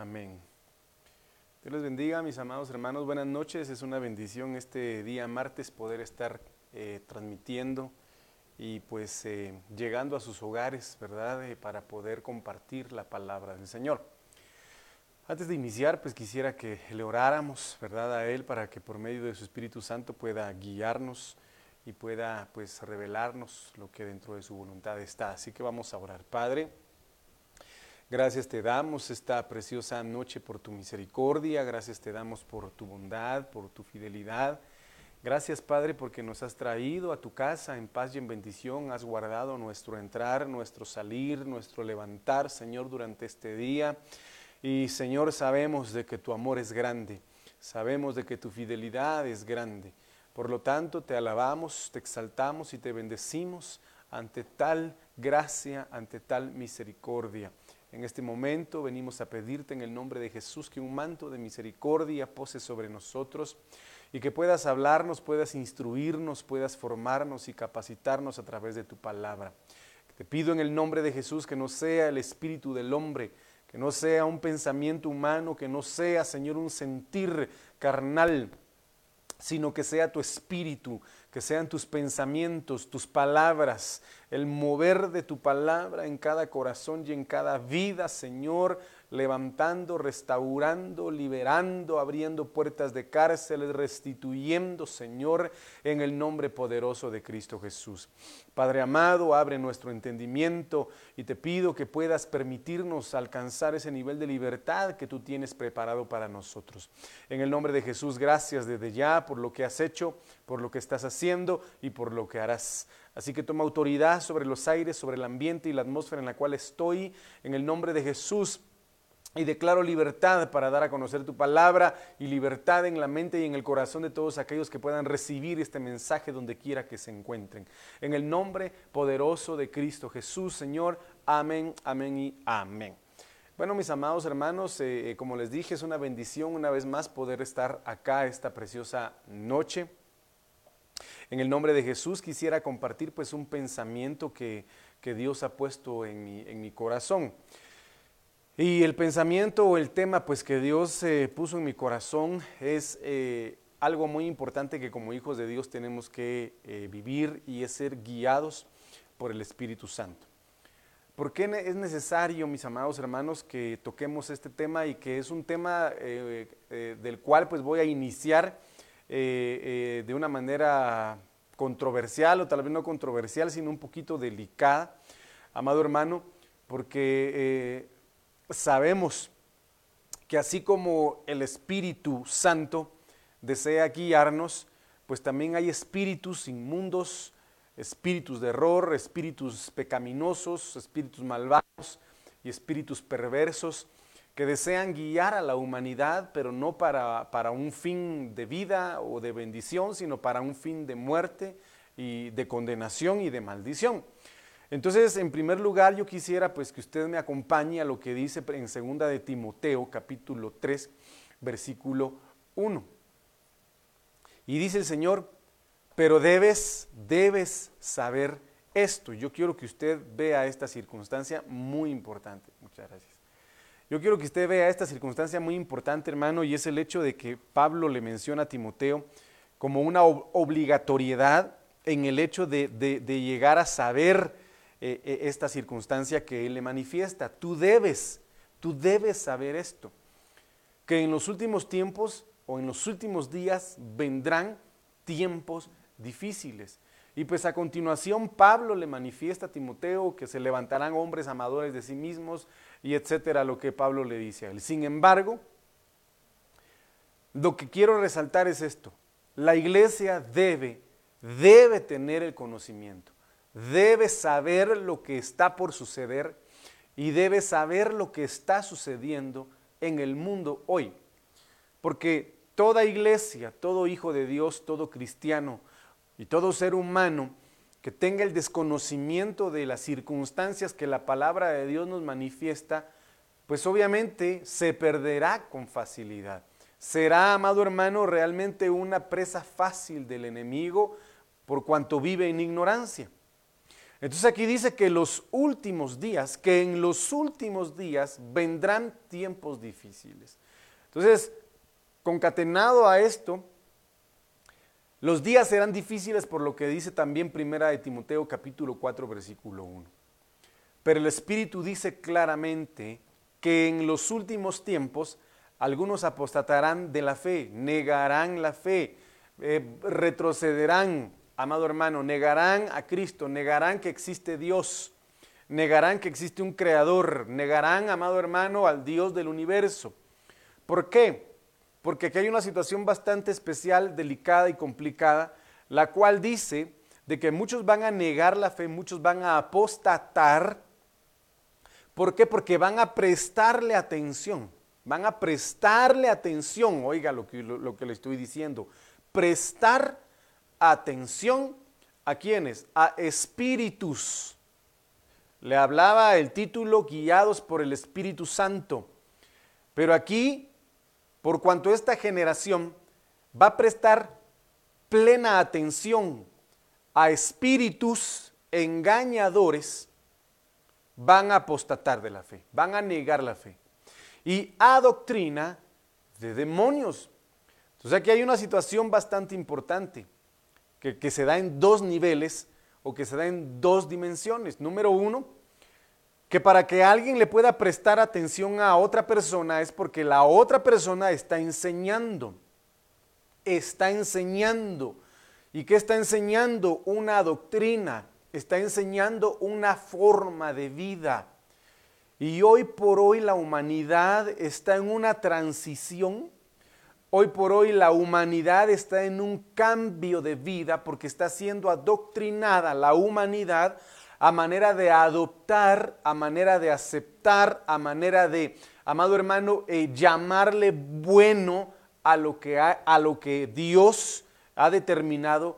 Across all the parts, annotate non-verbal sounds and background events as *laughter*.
Amén. Dios les bendiga, mis amados hermanos. Buenas noches. Es una bendición este día martes poder estar eh, transmitiendo y pues eh, llegando a sus hogares, ¿verdad? Eh, para poder compartir la palabra del Señor. Antes de iniciar, pues quisiera que le oráramos, ¿verdad? A Él para que por medio de su Espíritu Santo pueda guiarnos y pueda pues revelarnos lo que dentro de su voluntad está. Así que vamos a orar. Padre, gracias te damos esta preciosa noche por tu misericordia, gracias te damos por tu bondad, por tu fidelidad. Gracias Padre porque nos has traído a tu casa en paz y en bendición, has guardado nuestro entrar, nuestro salir, nuestro levantar, Señor, durante este día. Y Señor, sabemos de que tu amor es grande, sabemos de que tu fidelidad es grande. Por lo tanto, te alabamos, te exaltamos y te bendecimos ante tal gracia, ante tal misericordia. En este momento venimos a pedirte en el nombre de Jesús que un manto de misericordia pose sobre nosotros y que puedas hablarnos, puedas instruirnos, puedas formarnos y capacitarnos a través de tu palabra. Te pido en el nombre de Jesús que no sea el espíritu del hombre, que no sea un pensamiento humano, que no sea, Señor, un sentir carnal, sino que sea tu espíritu, que sean tus pensamientos, tus palabras, el mover de tu palabra en cada corazón y en cada vida, Señor, levantando, restaurando, liberando, abriendo puertas de cárceles, restituyendo, Señor, en el nombre poderoso de Cristo Jesús. Padre amado, abre nuestro entendimiento y te pido que puedas permitirnos alcanzar ese nivel de libertad que tú tienes preparado para nosotros. En el nombre de Jesús, gracias desde ya por lo que has hecho, por lo que estás haciendo y por lo que harás. Así que toma autoridad sobre los aires, sobre el ambiente y la atmósfera en la cual estoy. En el nombre de Jesús y declaro libertad para dar a conocer tu palabra y libertad en la mente y en el corazón de todos aquellos que puedan recibir este mensaje donde quiera que se encuentren. En el nombre poderoso de Cristo Jesús, Señor. Amén, amén y amén. Bueno, mis amados hermanos, eh, eh, como les dije, es una bendición una vez más poder estar acá esta preciosa noche. En el nombre de Jesús quisiera compartir pues un pensamiento que, Dios ha puesto en mi, en mi corazón. Y el pensamiento o el tema pues que Dios eh, puso en mi corazón es eh, algo muy importante que como hijos de Dios tenemos que eh, vivir y es ser guiados por el Espíritu Santo. ¿Por qué es necesario, mis amados hermanos, que toquemos este tema y que es un tema del cual pues voy a iniciar de una manera controversial o tal vez no controversial, sino un poquito delicada, amado hermano, porque sabemos que así como el Espíritu Santo desea guiarnos, pues también hay espíritus inmundos, espíritus de error, espíritus pecaminosos, espíritus malvados y espíritus perversos que desean guiar a la humanidad, pero no para, para, un fin de vida o de bendición, sino para un fin de muerte y de condenación y de maldición. Entonces, en primer lugar, yo quisiera pues que usted me acompañe a lo que dice en segunda de Timoteo, capítulo 3, versículo 1. Y dice el Señor, pero debes, debes saber esto. Yo quiero que usted vea esta circunstancia muy importante. Muchas gracias. Yo quiero que usted vea esta circunstancia muy importante, hermano, y es el hecho de que Pablo le menciona a Timoteo como una obligatoriedad en el hecho de, de llegar a saber eh, eh, esta circunstancia que Él le manifiesta. Tú debes, tú debes saber esto, que en los últimos tiempos o en los últimos días vendrán tiempos difíciles. Y pues a continuación Pablo le manifiesta a Timoteo que se levantarán hombres amadores de sí mismos y etcétera, lo que Pablo le dice a él. Sin embargo, lo que quiero resaltar es esto. La iglesia debe, debe tener el conocimiento debe saber lo que está por suceder y debe saber lo que está sucediendo en el mundo hoy. Porque toda iglesia, todo hijo de Dios, todo cristiano y todo ser humano que tenga el desconocimiento de las circunstancias que la palabra de Dios nos manifiesta, pues obviamente se perderá con facilidad. Será, amado hermano, realmente una presa fácil del enemigo por cuanto vive en ignorancia. Entonces aquí dice que los últimos días, que en los últimos días vendrán tiempos difíciles. Entonces, concatenado a esto, los días serán difíciles por lo que dice también Primera de Timoteo capítulo 4 versículo 1. Pero el Espíritu dice claramente que en los últimos tiempos algunos apostatarán de la fe, negarán la fe, eh, retrocederán, amado hermano, negarán a Cristo, negarán que existe Dios, negarán que existe un creador, negarán, amado hermano, al Dios del universo. ¿Por qué? Porque aquí hay una situación bastante especial, delicada y complicada, la cual dice de que muchos van a negar la fe, muchos van a apostatar. ¿Por qué? Porque van a prestarle atención, van a prestarle atención, oiga lo que, lo, que le estoy diciendo, prestar atención a quienes, a espíritus. Le hablaba el título guiados por el Espíritu Santo. Pero aquí por cuanto esta generación va a prestar plena atención a espíritus engañadores, van a apostatar de la fe, van a negar la fe. Y a doctrina de demonios. Entonces aquí hay una situación bastante importante que, que se da en dos niveles o que se da en dos dimensiones. Número uno, que para que alguien le pueda prestar atención a otra persona es porque la otra persona está enseñando. Está enseñando. ¿Y qué está enseñando? Una doctrina. Está enseñando una forma de vida. Y hoy por hoy la humanidad está en una transición. Hoy por hoy la humanidad está en un cambio de vida porque está siendo adoctrinada la humanidad a manera de adoptar, a manera de aceptar, a manera de, amado hermano, eh, llamarle bueno a lo, que a lo que Dios ha determinado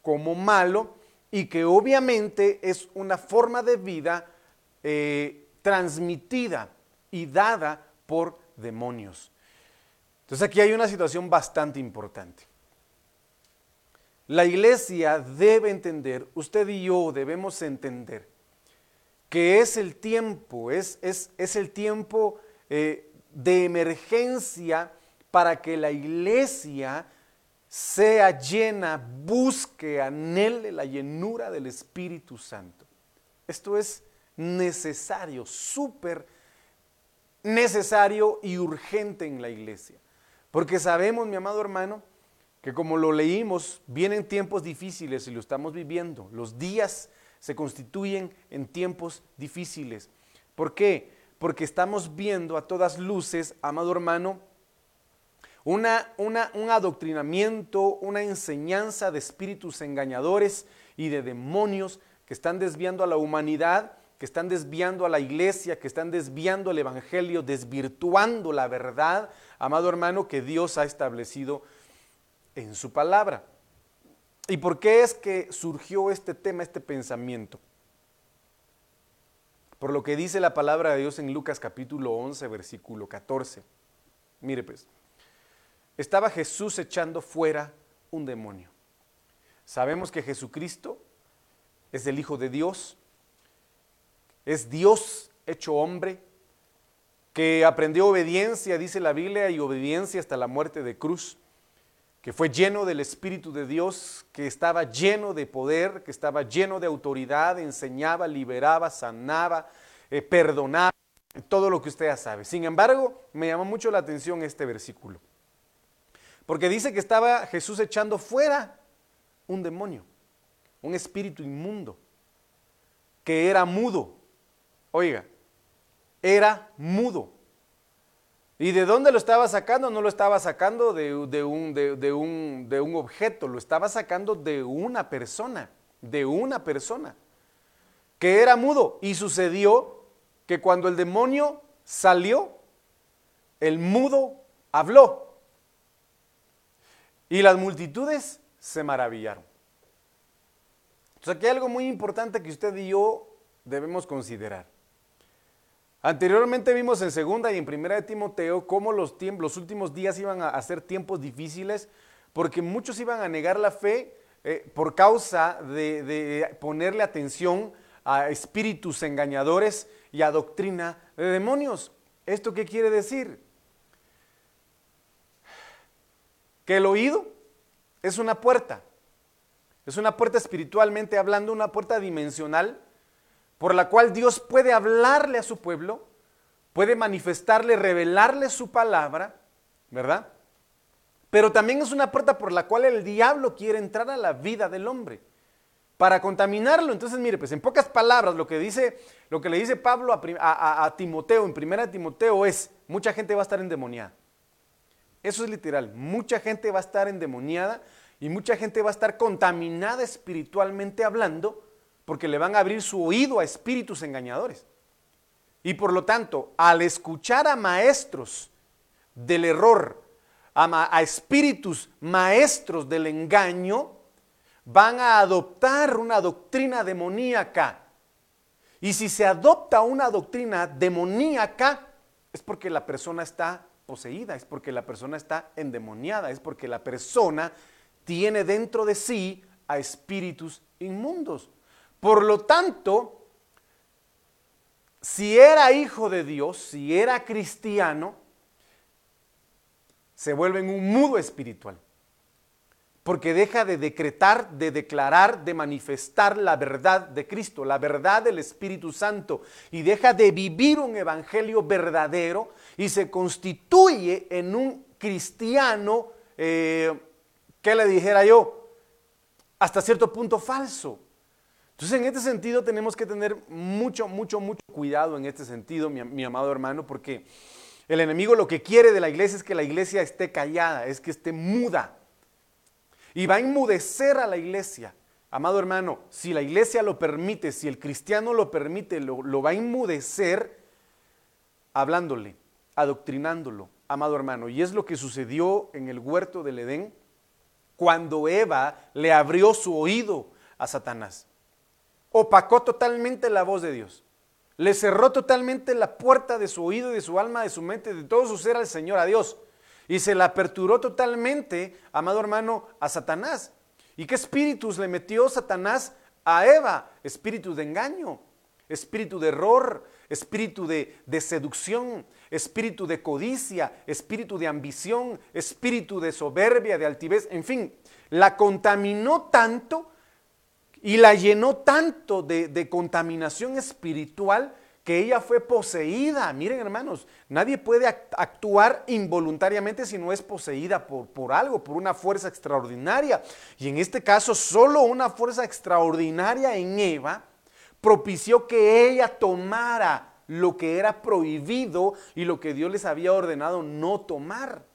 como malo y que obviamente es una forma de vida eh, transmitida y dada por demonios. Entonces aquí hay una situación bastante importante. La iglesia debe entender, usted y yo debemos entender que es el tiempo, es, es, el tiempo eh, de emergencia para que la iglesia sea llena, busque, anhele la llenura del Espíritu Santo. Esto es necesario, súper necesario y urgente en la iglesia. Porque sabemos, mi amado hermano, que como lo leímos, vienen tiempos difíciles y lo estamos viviendo. Los días se constituyen en tiempos difíciles. ¿Por qué? Porque estamos viendo a todas luces, amado hermano, una, un adoctrinamiento, una enseñanza de espíritus engañadores y de demonios que están desviando a la humanidad, que están desviando a la iglesia, que están desviando el evangelio, desvirtuando la verdad, amado hermano, que Dios ha establecido en su palabra. ¿Y por qué es que surgió este tema, este pensamiento? Por lo que dice la palabra de Dios en Lucas capítulo 11, versículo 14. Mire pues, estaba Jesús echando fuera un demonio. Sabemos que Jesucristo es el Hijo de Dios, es Dios hecho hombre, que aprendió obediencia, dice la Biblia, y obediencia hasta la muerte de cruz que fue lleno del Espíritu de Dios, que estaba lleno de poder, que estaba lleno de autoridad, enseñaba, liberaba, sanaba, eh, perdonaba, todo lo que usted ya sabe. Sin embargo, me llamó mucho la atención este versículo, porque dice que estaba Jesús echando fuera un demonio, un espíritu inmundo, que era mudo. Oiga, era mudo. ¿Y de dónde lo estaba sacando? No lo estaba sacando de, un, de, un, de un objeto, lo estaba sacando de una persona, de una persona, que era mudo. Y sucedió que cuando el demonio salió, el mudo habló. Y las multitudes se maravillaron. Entonces aquí hay algo muy importante que usted y yo debemos considerar. Anteriormente vimos en segunda y en primera de Timoteo cómo los, los últimos días iban a ser tiempos difíciles porque muchos iban a negar la fe eh, por causa de, de ponerle atención a espíritus engañadores y a doctrina de demonios. ¿Esto qué quiere decir? Que el oído es una puerta. Es una puerta espiritualmente hablando, una puerta dimensional por la cual Dios puede hablarle a su pueblo, puede manifestarle, revelarle su palabra, ¿verdad? Pero también es una puerta por la cual el diablo quiere entrar a la vida del hombre para contaminarlo. Entonces, mire, pues en pocas palabras, lo que dice, lo que le dice Pablo a, a Timoteo, en primera Timoteo, es mucha gente va a estar endemoniada. Eso es literal. Mucha gente va a estar endemoniada y mucha gente va a estar contaminada espiritualmente hablando porque le van a abrir su oído a espíritus engañadores. Y por lo tanto, al escuchar a maestros del error, a, espíritus maestros del engaño, van a adoptar una doctrina demoníaca. Y si se adopta una doctrina demoníaca, es porque la persona está poseída, es porque la persona está endemoniada, es porque la persona tiene dentro de sí a espíritus inmundos. Por lo tanto, si era hijo de Dios, si era cristiano, se vuelve en un mudo espiritual. Porque deja de decretar, de declarar, de manifestar la verdad de Cristo, la verdad del Espíritu Santo, y deja de vivir un evangelio verdadero y se constituye en un cristiano, eh, ¿qué le dijera yo? Hasta cierto punto falso. Entonces, en este sentido tenemos que tener mucho, mucho, mucho cuidado en este sentido, mi, amado hermano, porque el enemigo lo que quiere de la iglesia es que la iglesia esté callada, es que esté muda. Y va a enmudecer a la iglesia. Amado hermano, si la iglesia lo permite, si el cristiano lo permite, lo, va a enmudecer hablándole, adoctrinándolo, amado hermano. Y es lo que sucedió en el huerto del Edén cuando Eva le abrió su oído a Satanás opacó totalmente la voz de Dios. Le cerró totalmente la puerta de su oído, de su alma, de su mente, de todo su ser al Señor, a Dios. Y se la aperturó totalmente, amado hermano, a Satanás. ¿Y qué espíritus le metió Satanás a Eva? Espíritu de engaño, espíritu de error, espíritu de, de, seducción, espíritu de codicia, espíritu de ambición, espíritu de soberbia, de altivez, en fin, la contaminó tanto y la llenó tanto de, contaminación espiritual que ella fue poseída. Miren hermanos, nadie puede actuar involuntariamente si no es poseída por, por, algo, por una fuerza extraordinaria. Y en este caso, solo una fuerza extraordinaria en Eva propició que ella tomara lo que era prohibido y lo que Dios les había ordenado no tomar.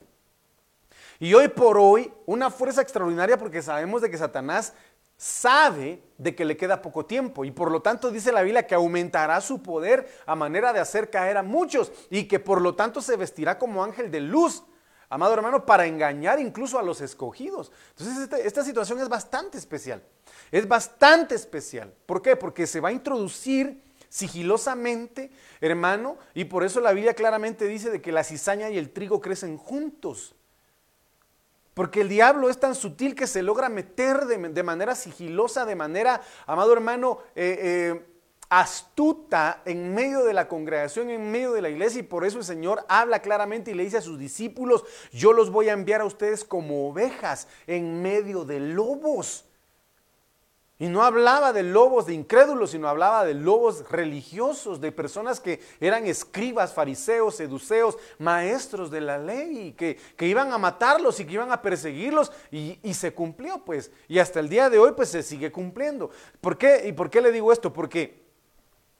Y hoy por hoy, una fuerza extraordinaria porque sabemos de que Satanás sabe de que le queda poco tiempo y por lo tanto dice la Biblia que aumentará su poder a manera de hacer caer a muchos y que por lo tanto se vestirá como ángel de luz, amado hermano, para engañar incluso a los escogidos. Entonces esta, esta situación es bastante especial, es bastante especial. ¿Por qué? Porque se va a introducir sigilosamente, hermano, y por eso la Biblia claramente dice de que la cizaña y el trigo crecen juntos. Porque el diablo es tan sutil que se logra meter de, manera sigilosa, de manera, amado hermano, eh, eh, astuta en medio de la congregación, en medio de la iglesia. Y por eso el Señor habla claramente y le dice a sus discípulos, yo los voy a enviar a ustedes como ovejas en medio de lobos. Y no hablaba de lobos de incrédulos, sino hablaba de lobos religiosos, de personas que eran escribas, fariseos, seduceos, maestros de la ley, que, que iban a matarlos y que iban a perseguirlos, y, y, se cumplió, pues. Y hasta el día de hoy, pues se sigue cumpliendo. ¿Por qué? ¿Y por qué le digo esto? Porque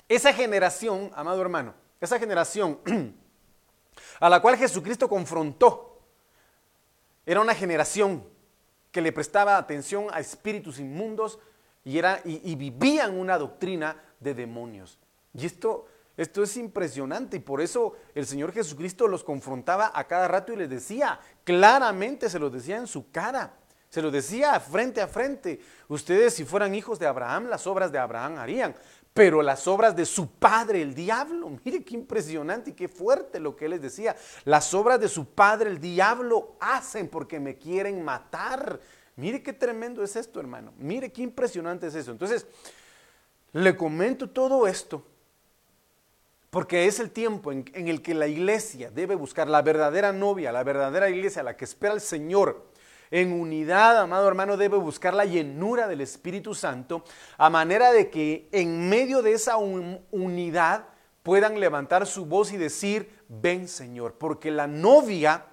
esa generación, amado hermano, esa generación *clears throat* a la cual Jesucristo confrontó, era una generación que le prestaba atención a espíritus inmundos, y, era, y, vivían una doctrina de demonios. Y esto, esto es impresionante y por eso el Señor Jesucristo los confrontaba a cada rato y les decía, claramente se los decía en su cara, se los decía frente a frente, ustedes si fueran hijos de Abraham, las obras de Abraham harían, pero las obras de su padre, el diablo, *laughs* mire qué impresionante y qué fuerte lo que él les decía, las obras de su padre, el diablo, hacen porque me quieren matar. Mire qué tremendo es esto, hermano. Mire qué impresionante es eso. Entonces, le comento todo esto porque es el tiempo en, el que la iglesia debe buscar la verdadera novia, la verdadera iglesia, la que espera al Señor. En unidad, amado hermano, debe buscar la llenura del Espíritu Santo, a manera de que en medio de esa unidad puedan levantar su voz y decir, ven Señor, porque la novia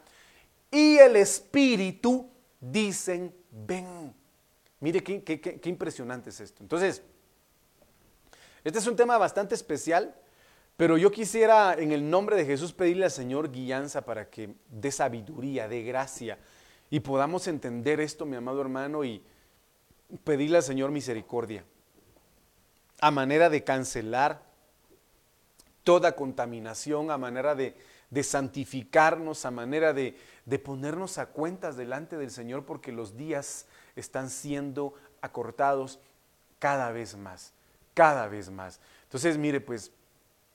y el Espíritu dicen, ven. Mire qué, impresionante es esto. Entonces, este es un tema bastante especial, pero yo quisiera en el nombre de Jesús pedirle al Señor guianza para que dé sabiduría, dé gracia y podamos entender esto, mi amado hermano, y pedirle al Señor misericordia a manera de cancelar toda contaminación, a manera de, santificarnos, a manera de, de ponernos a cuentas delante del Señor porque los días están siendo acortados cada vez más, cada vez más. Entonces, mire, pues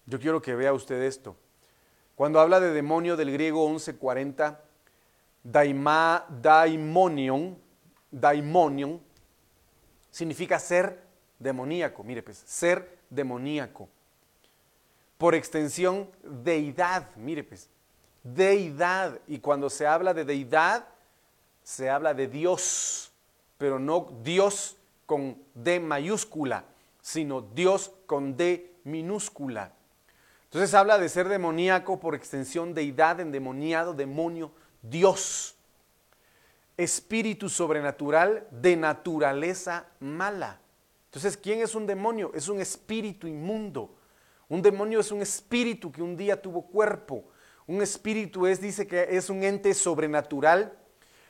yo quiero que vea usted esto. Cuando habla de demonio del griego 1140, daima, daimonion, daimonion, significa ser demoníaco. Mire, pues, ser demoníaco. Por extensión, deidad. Mire, pues, deidad. Y cuando se habla de deidad, se habla de Dios, pero no Dios con D mayúscula, sino Dios con D minúscula. Entonces habla de ser demoníaco por extensión, deidad, endemoniado, demonio, Dios. Espíritu sobrenatural de naturaleza mala. Entonces, ¿quién es un demonio? Es un espíritu inmundo. Un demonio es un espíritu que un día tuvo cuerpo. Un espíritu es, dice que es un ente sobrenatural,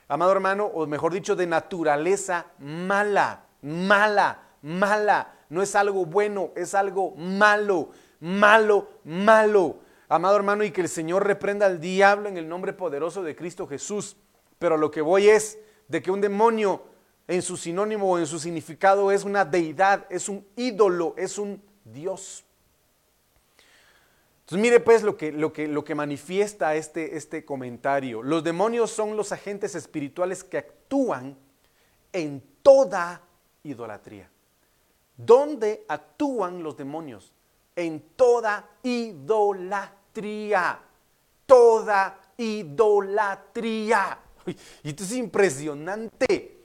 amado hermano, o mejor dicho, de naturaleza mala, mala, mala. No es algo bueno, es algo malo malo, malo. Amado hermano, y que el Señor reprenda al diablo en el nombre poderoso de Cristo Jesús. Pero lo que voy es de que un demonio en su sinónimo o en su significado es una deidad, es un ídolo, es un Dios. Mire pues lo que, lo que, lo que manifiesta este, este comentario. Los demonios son los agentes espirituales que actúan en toda idolatría. ¿Dónde actúan los demonios? en toda idolatría. Toda idolatría. Y esto es impresionante.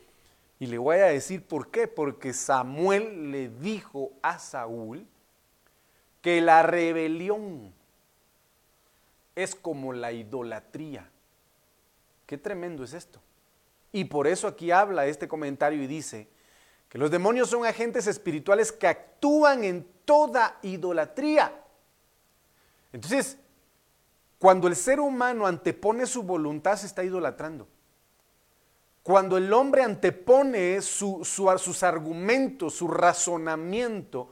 Y le voy a decir por qué. Porque Samuel le dijo a Saúl que la rebelión es como la idolatría. Qué tremendo es esto. Y por eso aquí habla este comentario y dice que los demonios son agentes espirituales que actúan en toda idolatría. Entonces, cuando el ser humano antepone su voluntad, se está idolatrando. Cuando el hombre antepone sus argumentos, su razonamiento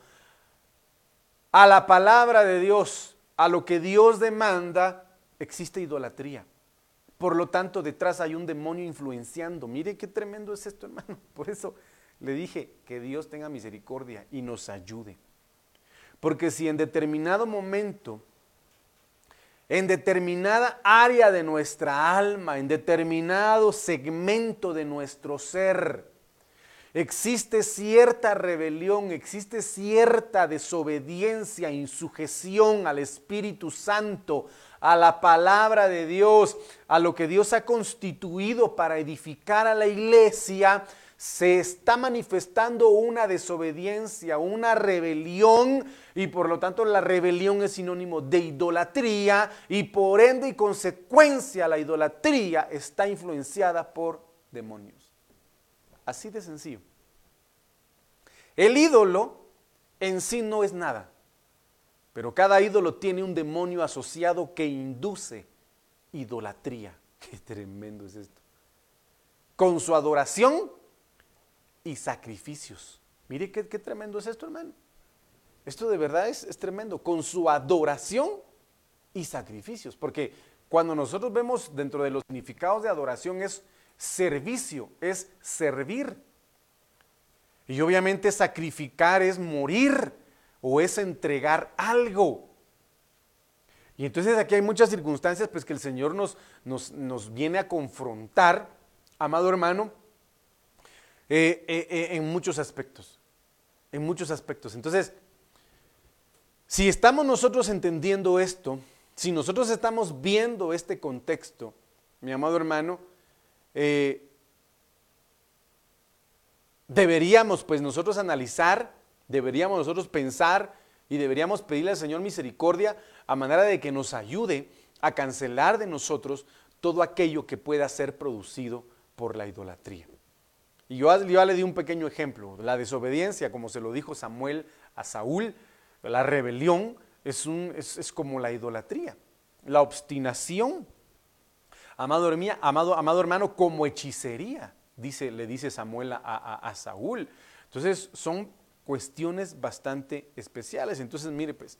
a la palabra de Dios, a lo que Dios demanda, existe idolatría. Por lo tanto, detrás hay un demonio influenciando. Mire qué tremendo es esto, *laughs* hermano. Por eso le dije que Dios tenga misericordia y nos ayude. Porque si en determinado momento, en determinada área de nuestra alma, en determinado segmento de nuestro ser, existe cierta rebelión, existe cierta desobediencia, insujeción al Espíritu Santo, a la palabra de Dios, a lo que Dios ha constituido para edificar a la iglesia, se está manifestando una desobediencia, una rebelión y por lo tanto la rebelión es sinónimo de idolatría y por ende y consecuencia la idolatría está influenciada por demonios. Así de sencillo. El ídolo en sí no es nada, pero cada ídolo tiene un demonio asociado que induce idolatría. *laughs* Qué tremendo es esto. Con su adoración y sacrificios. Mire qué, tremendo es esto, hermano. Esto de verdad es, es tremendo. Con su adoración y sacrificios. Porque cuando nosotros vemos dentro de los significados de adoración es servicio, es servir. Y obviamente sacrificar es morir o es entregar algo. Y entonces aquí hay muchas circunstancias pues que el Señor nos, nos, nos viene a confrontar, amado hermano, eh, eh, eh, en muchos aspectos. En muchos aspectos. Entonces, si estamos nosotros entendiendo esto, si nosotros estamos viendo este contexto, mi amado hermano, deberíamos pues nosotros analizar, deberíamos nosotros pensar y deberíamos pedirle al Señor misericordia a manera de que nos ayude a cancelar de nosotros todo aquello que pueda ser producido por la idolatría. Y yo ya le di un pequeño ejemplo, la desobediencia, como se lo dijo Samuel a Saúl, la rebelión es, un, es, como la idolatría, la obstinación, amado, amado, amado hermano, como hechicería, dice, le dice Samuel a, a Saúl. Entonces son cuestiones bastante especiales. Entonces, mire pues,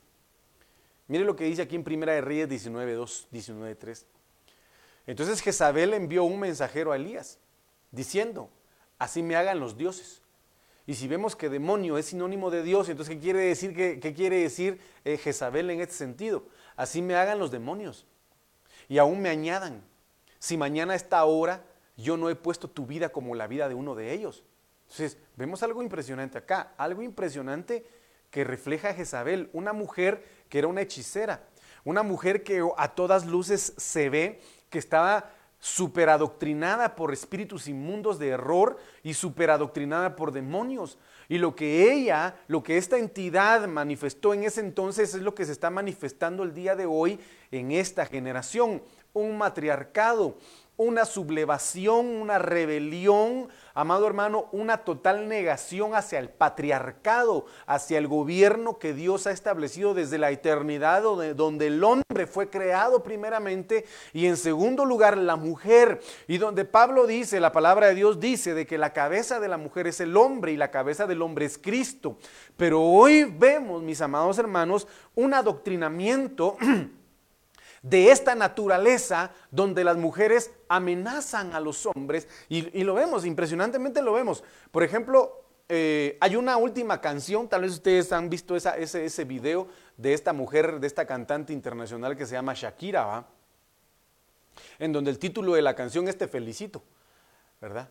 mire lo que dice aquí en Primera de Reyes 19.2, 19.3. Entonces Jezabel envió un mensajero a Elías diciendo, así me hagan los dioses. Y si vemos que demonio es sinónimo de Dios, entonces ¿qué quiere decir, qué, quiere decir eh, Jezabel en este sentido? Así me hagan los demonios. Y aún me añadan, si mañana a esta hora yo no he puesto tu vida como la vida de uno de ellos. Entonces, vemos algo impresionante acá, algo impresionante que refleja a Jezabel, una mujer que era una hechicera, una mujer que a todas luces se ve que estaba superadoctrinada por espíritus inmundos de error y superadoctrinada por demonios. Y lo que ella, lo que esta entidad manifestó en ese entonces es lo que se está manifestando el día de hoy en esta generación. Un matriarcado, una sublevación, una rebelión, amado hermano, una total negación hacia el patriarcado, hacia el gobierno que Dios ha establecido desde la eternidad, donde, donde, el hombre fue creado primeramente y en segundo lugar la mujer, y donde Pablo dice, la palabra de Dios dice de que la cabeza de la mujer es el hombre y la cabeza del hombre es Cristo. Pero hoy vemos, mis amados hermanos, un adoctrinamiento *clears throat* de esta naturaleza donde las mujeres amenazan a los hombres y, lo vemos, impresionantemente lo vemos. Por ejemplo, eh, hay una última canción, tal vez ustedes han visto ese, ese video de esta mujer, de esta cantante internacional que se llama Shakira, en donde el título de la canción es Te felicito, ¿verdad?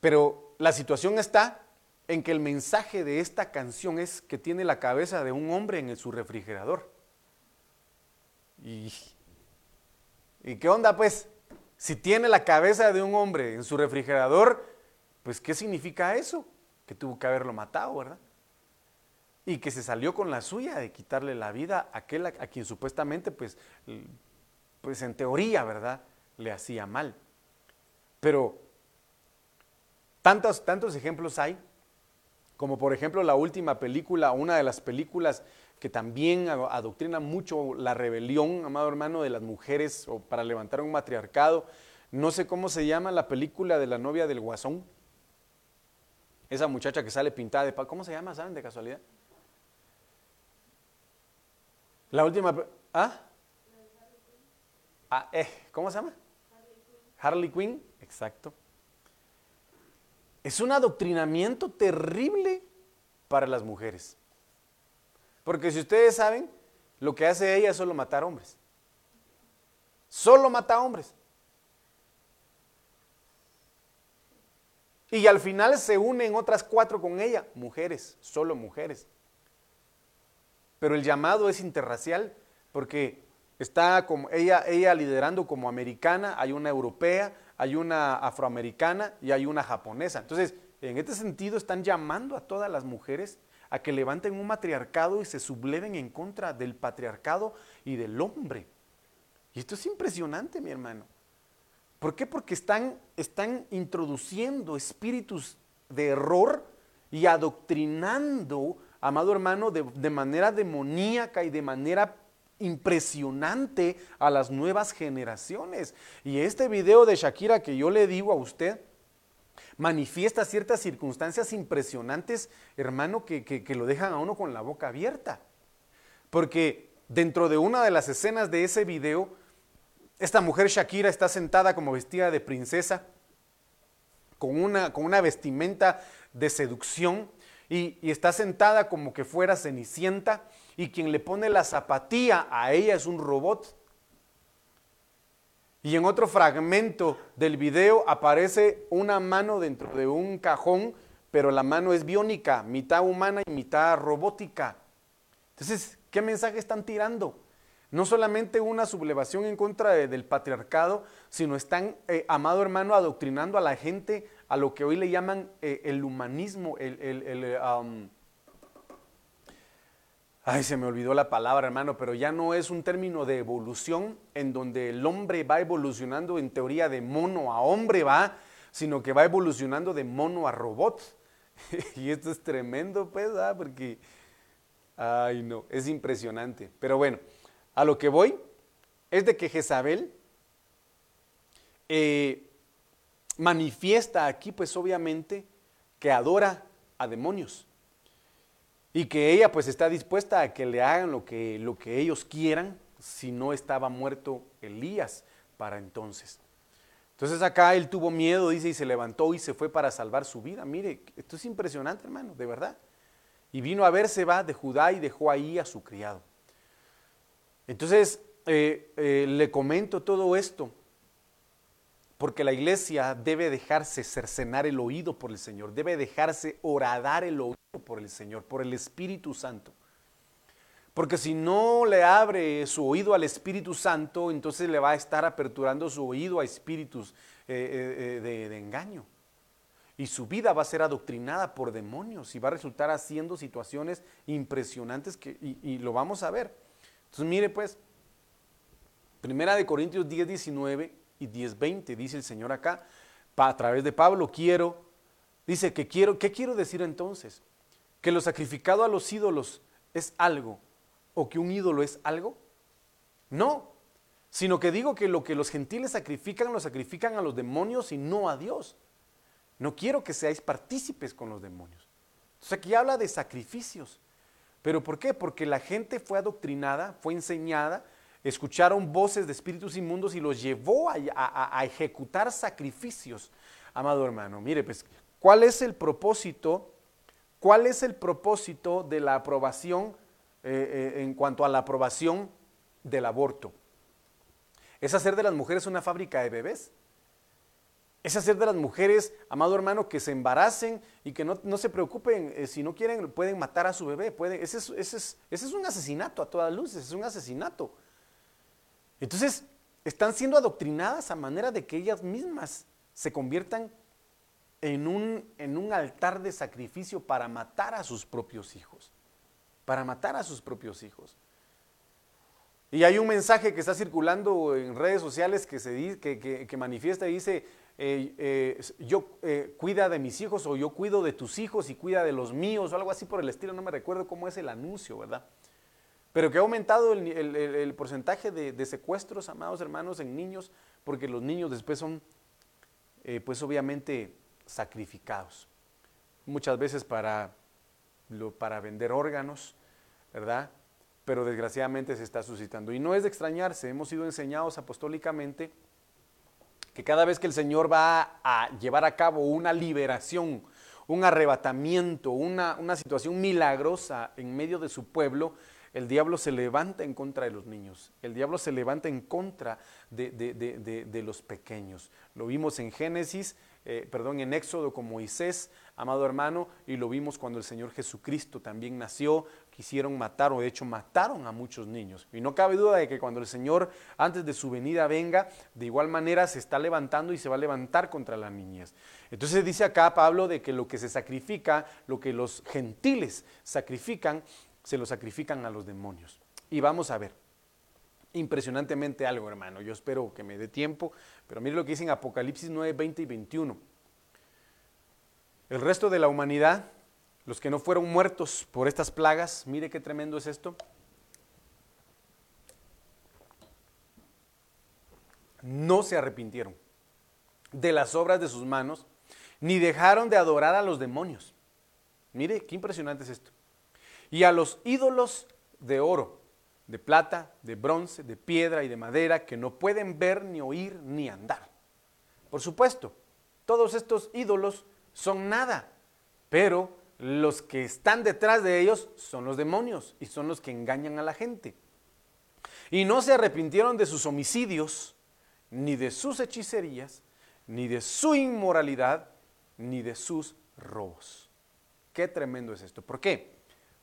Pero la situación está en que el mensaje de esta canción es que tiene la cabeza de un hombre en su refrigerador. Y, qué onda pues? Si tiene la cabeza de un hombre en su refrigerador, pues ¿qué significa eso? Que tuvo que haberlo matado, ¿verdad? Y que se salió con la suya de quitarle la vida a aquel a, quien supuestamente, pues, pues en teoría, ¿verdad? Le hacía mal. Pero tantos, tantos ejemplos hay, como por ejemplo la última película, una de las películas que también adoctrina mucho la rebelión, amado hermano, de las mujeres o para levantar un matriarcado. No sé cómo se llama la película de la novia del guasón. Esa muchacha que sale pintada de ¿Cómo se llama? ¿Saben de casualidad? La última. ¿Ah? ah eh, ¿Cómo se llama? Harley Quinn. Exacto. Es un adoctrinamiento terrible para las mujeres. Porque si ustedes saben, lo que hace ella es solo matar hombres. Solo mata hombres. Y al final se unen otras cuatro con ella, mujeres, solo mujeres. Pero el llamado es interracial porque está como ella, ella liderando como americana, hay una europea, hay una afroamericana y hay una japonesa. Entonces, en este sentido están llamando a todas las mujeres a que levanten un matriarcado y se subleven en contra del patriarcado y del hombre. Y esto es impresionante, mi hermano. ¿Por qué? Porque están, están introduciendo espíritus de error y adoctrinando, amado hermano, de, de manera demoníaca y de manera impresionante a las nuevas generaciones. Y este video de Shakira que yo le digo a usted, manifiesta ciertas circunstancias impresionantes, hermano, que, lo dejan a uno con la boca abierta. Porque dentro de una de las escenas de ese video, esta mujer Shakira está sentada como vestida de princesa, con una, con una vestimenta de seducción, y, y, está sentada como que fuera cenicienta, y quien le pone la zapatilla a ella es un robot. Y en otro fragmento del video aparece una mano dentro de un cajón, pero la mano es biónica, mitad humana y mitad robótica. Entonces, ¿qué mensaje están tirando? No solamente una sublevación en contra del patriarcado, sino están, eh, amado hermano, adoctrinando a la gente a lo que hoy le llaman eh, el humanismo, el, Ay, se me olvidó la palabra, hermano, pero ya no es un término de evolución en donde el hombre va evolucionando en teoría de mono a hombre, va, sino que va evolucionando de mono a robot. *laughs* y esto es tremendo, pues, porque, ay, no, es impresionante. Pero bueno, a lo que voy es de que Jezabel eh, manifiesta aquí, pues, obviamente, que adora a demonios. Y que ella pues está dispuesta a que le hagan lo que, lo que ellos quieran si no estaba muerto Elías para entonces. Entonces acá él tuvo miedo, dice, y se levantó y se fue para salvar su vida. Mire, esto es impresionante, hermano, de verdad. Y vino a verse, va de Judá y dejó ahí a su criado. Entonces, eh, eh, le comento todo esto porque la iglesia debe dejarse cercenar el oído por el Señor, debe dejarse oradar el oído por el Señor, por el Espíritu Santo. Porque si no le abre su oído al Espíritu Santo, entonces le va a estar aperturando su oído a espíritus eh, eh, eh, de, engaño. Y su vida va a ser adoctrinada por demonios y va a resultar haciendo situaciones impresionantes que, y, y lo vamos a ver. Entonces mire pues, Primera de Corintios 10, 19 y 10:20, dice el Señor acá, a través de Pablo, quiero, dice que quiero, ¿qué quiero decir entonces? ¿Que lo sacrificado a los ídolos es algo o que un ídolo es algo? No, sino que digo que lo que los gentiles sacrifican, lo sacrifican a los demonios y no a Dios. No quiero que seáis partícipes con los demonios. Entonces aquí habla de sacrificios. ¿Pero por qué? Porque la gente fue adoctrinada, fue enseñada escucharon voces de espíritus inmundos y los llevó a, ejecutar sacrificios, amado hermano. Mire, pues, ¿cuál es el propósito? ¿Cuál es el propósito de la aprobación eh, eh, en cuanto a la aprobación del aborto? ¿Es hacer de las mujeres una fábrica de bebés? Es hacer de las mujeres, amado hermano, que se embaracen y que no, se preocupen, eh, si no quieren, pueden matar a su bebé. ese, es, ese, es, un asesinato a todas luces, es un asesinato. Entonces, están siendo adoctrinadas a manera de que ellas mismas se conviertan en un, en un altar de sacrificio para matar a sus propios hijos. Para matar a sus propios hijos. Y hay un mensaje que está circulando en redes sociales que, se, que, que, manifiesta y dice, eh, eh, yo eh, cuida de mis hijos o yo cuido de tus hijos y cuida de los míos o algo así por el estilo, no me recuerdo cómo es el anuncio, ¿verdad? Pero que ha aumentado el, porcentaje de, secuestros, amados hermanos, en niños, porque los niños después son, eh, pues obviamente, sacrificados. Muchas veces para, para vender órganos, ¿verdad? Pero desgraciadamente se está suscitando. Y no es de extrañarse, hemos sido enseñados apostólicamente que cada vez que el Señor va a llevar a cabo una liberación, un arrebatamiento, una, una situación milagrosa en medio de su pueblo, el diablo se levanta en contra de los niños, el diablo se levanta en contra de, los pequeños. Lo vimos en Génesis, eh, perdón, en Éxodo con Moisés, amado hermano, y lo vimos cuando el Señor Jesucristo también nació, quisieron matar, o de hecho mataron a muchos niños. Y no cabe duda de que cuando el Señor, antes de su venida, venga, de igual manera se está levantando y se va a levantar contra la niñez. Entonces dice acá Pablo de que lo que se sacrifica, lo que los gentiles sacrifican, se lo sacrifican a los demonios. Y vamos a ver, impresionantemente algo, hermano. Yo espero que me dé tiempo, pero mire lo que dice en Apocalipsis 9, 20 y 21. El resto de la humanidad, los que no fueron muertos por estas plagas, mire qué tremendo es esto. No se arrepintieron de las obras de sus manos, ni dejaron de adorar a los demonios. Mire, qué impresionante es esto y a los ídolos de oro, de plata, de bronce, de piedra y de madera que no pueden ver, ni oír, ni andar. Por supuesto, todos estos ídolos son nada, pero los que están detrás de ellos son los demonios y son los que engañan a la gente. Y no se arrepintieron de sus homicidios, ni de sus hechicerías, ni de su inmoralidad, ni de sus robos. Qué tremendo es esto. ¿Por qué?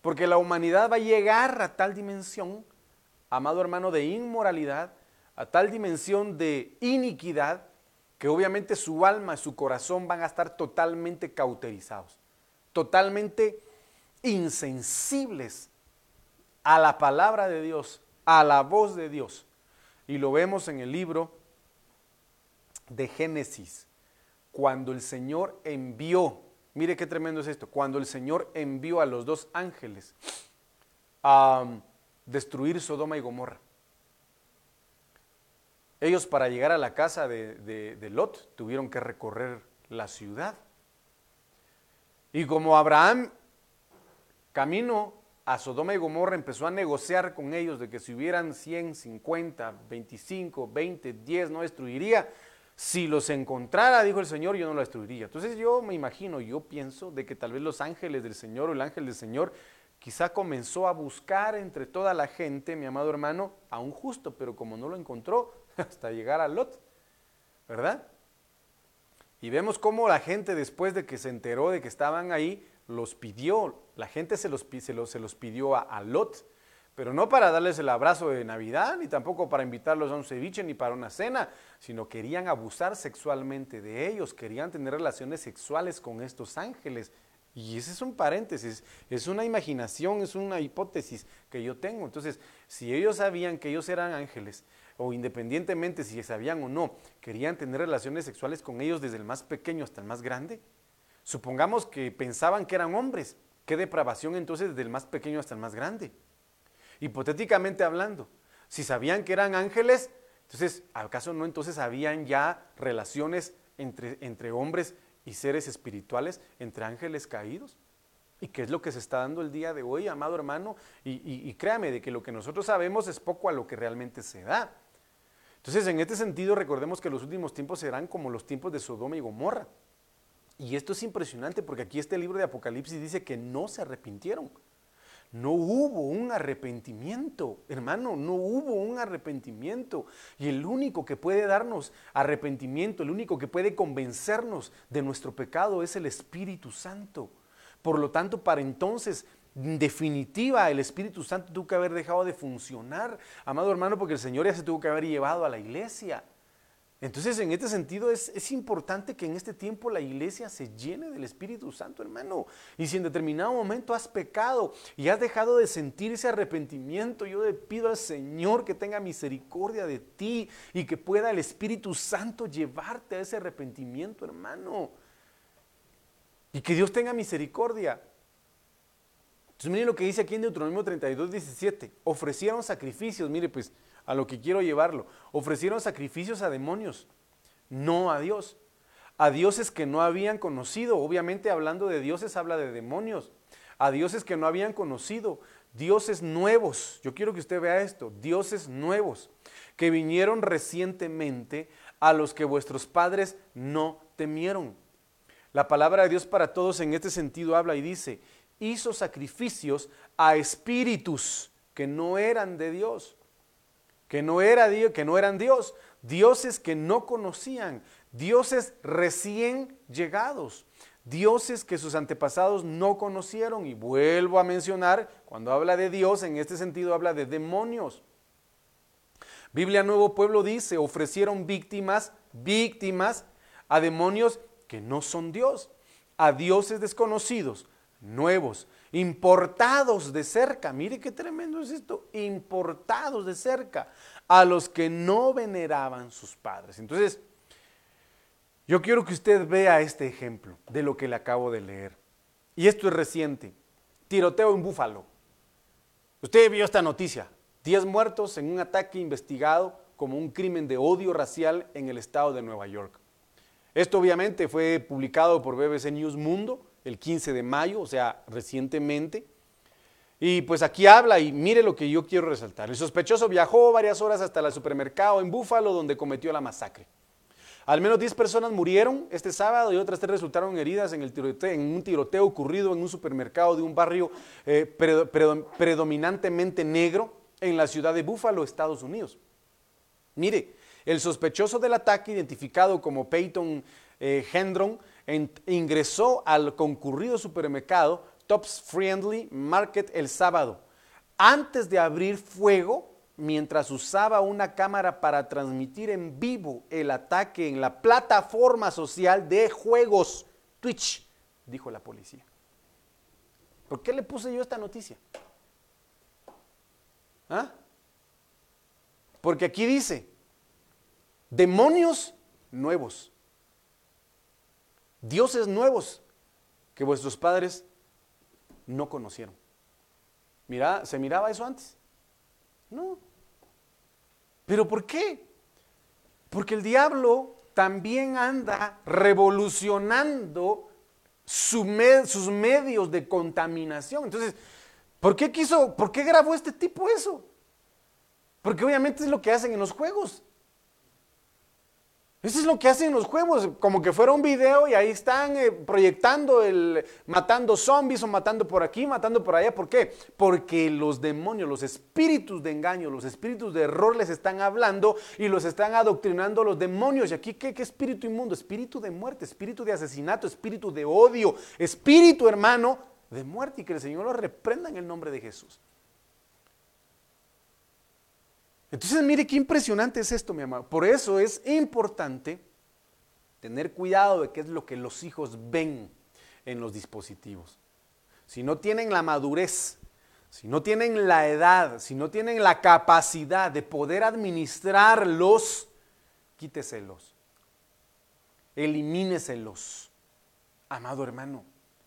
Porque la humanidad va a llegar a tal dimensión, amado hermano, de inmoralidad, a tal dimensión de iniquidad, que obviamente su alma su corazón van a estar totalmente cauterizados, totalmente insensibles a la palabra de Dios, a la voz de Dios. Y lo vemos en el libro de Génesis, cuando el Señor envió, mire qué tremendo es esto, cuando el Señor envió a los dos ángeles a destruir Sodoma y Gomorra. Ellos para llegar a la casa de, Lot tuvieron que recorrer la ciudad. Y como Abraham, camino a Sodoma y Gomorra, empezó a negociar con ellos de que si hubieran 100, 50, 25, 20, 10, no destruiría. Si los encontrara, dijo el Señor, yo no lo destruiría. Entonces yo me imagino, yo pienso de que tal vez los ángeles del Señor o el ángel del Señor quizá comenzó a buscar entre toda la gente, mi amado hermano, a un justo, pero como no lo encontró, *laughs* hasta llegar a Lot, ¿verdad? Y vemos cómo la gente después de que se enteró de que estaban ahí, los pidió, la gente los, los, se los pidió a, Lot, pero no para darles el abrazo de Navidad, ni tampoco para invitarlos a un ceviche, ni para una cena, sino querían abusar sexualmente de ellos, querían tener relaciones sexuales con estos ángeles. Y ese es un paréntesis, es una imaginación, es una hipótesis que yo tengo. Entonces, si ellos sabían que ellos eran ángeles, o independientemente si sabían o no, querían tener relaciones sexuales con ellos desde el más pequeño hasta el más grande. Supongamos que pensaban que eran hombres. ¿Qué depravación entonces desde el más pequeño hasta el más grande? Hipotéticamente hablando, si sabían que eran ángeles, entonces, ¿acaso no entonces habían ya relaciones entre, entre hombres y seres espirituales, entre ángeles caídos? ¿Y qué es lo que se está dando el día de hoy, amado hermano? Y, y créame, de que lo que nosotros sabemos es poco a lo que realmente se da. Entonces, en este sentido, recordemos que los últimos tiempos serán como los tiempos de Sodoma y Gomorra. Y esto es impresionante porque aquí este libro de Apocalipsis dice que no se arrepintieron. No hubo un arrepentimiento, hermano, no hubo un arrepentimiento. Y el único que puede darnos arrepentimiento, el único que puede convencernos de nuestro pecado es el Espíritu Santo. Por lo tanto, para entonces en definitiva, el Espíritu Santo tuvo que haber dejado de funcionar, amado hermano, porque el Señor ya se tuvo que haber llevado a la iglesia. Entonces, en este sentido, es, es, importante que en este tiempo la iglesia se llene del Espíritu Santo, hermano. Y si en determinado momento has pecado y has dejado de sentir ese arrepentimiento, yo le pido al Señor que tenga misericordia de ti y que pueda el Espíritu Santo llevarte a ese arrepentimiento, hermano. Y que Dios tenga misericordia. Entonces miren lo que dice aquí en Deuteronomio 32, 17. Ofrecieron sacrificios, mire pues a lo que quiero llevarlo. Ofrecieron sacrificios a demonios, no a Dios. A dioses que no habían conocido. Obviamente hablando de dioses habla de demonios. A dioses que no habían conocido. Dioses nuevos. Yo quiero que usted vea esto. Dioses nuevos. Que vinieron recientemente a los que vuestros padres no temieron. La palabra de Dios para todos en este sentido habla y dice, hizo sacrificios a espíritus que no eran de Dios, que no, era Dios, que no eran Dios, dioses que no conocían, dioses recién llegados, dioses que sus antepasados no conocieron. Y vuelvo a mencionar, cuando habla de Dios, en este sentido habla de demonios. Biblia Nuevo Pueblo dice, ofrecieron víctimas, víctimas a demonios que no son Dios, a dioses desconocidos, nuevos, importados de cerca. Mire qué tremendo es esto, importados de cerca, a los que no veneraban sus padres. Entonces, yo quiero que usted vea este ejemplo de lo que le acabo de leer. Y esto es reciente. Tiroteo en Búfalo. Usted vio esta noticia. Diez muertos en un ataque investigado como un crimen de odio racial en el estado de Nueva York. Esto obviamente fue publicado por BBC News Mundo el 15 de mayo, o sea, recientemente. Y pues aquí habla y mire lo que yo quiero resaltar. El sospechoso viajó varias horas hasta el supermercado en Búfalo donde cometió la masacre. Al menos 10 personas murieron este sábado y otras 3 resultaron heridas en, el tiroteo, un tiroteo ocurrido en un supermercado de un barrio eh, predominantemente negro en la ciudad de Búfalo, Estados Unidos. Mire, El sospechoso del ataque, identificado como Peyton eh, Hendron, ingresó al concurrido supermercado Tops Friendly Market el sábado. Antes de abrir fuego, mientras usaba una cámara para transmitir en vivo el ataque en la plataforma social de juegos Twitch, dijo la policía. ¿Por qué le puse yo esta noticia? ¿Ah? Porque aquí dice, demonios nuevos, dioses nuevos que vuestros padres no conocieron. Mira, ¿se miraba eso antes? No. ¿Pero por qué? Porque el diablo también anda revolucionando sus medios de contaminación. Entonces, ¿por qué quiso, por qué grabó este tipo eso? Porque obviamente es lo que hacen en los juegos. Eso es lo que hacen en los juegos, como que fuera un video y ahí están eh, proyectando el matando zombies o matando por aquí, matando por allá. ¿Por qué? Porque los demonios, los espíritus de engaño, los espíritus de error les están hablando y los están adoctrinando los demonios. ¿Y aquí qué, qué espíritu inmundo? Espíritu de muerte, espíritu de asesinato, espíritu de odio, espíritu hermano de muerte y que el Señor lo reprenda en el nombre de Jesús. Entonces, mire qué impresionante es esto, mi amado. Por eso es importante tener cuidado de qué es lo que los hijos ven en los dispositivos. Si no tienen la madurez, si no tienen la edad, si no tienen la capacidad de poder administrarlos, quíteselos, elimíneselos, amado hermano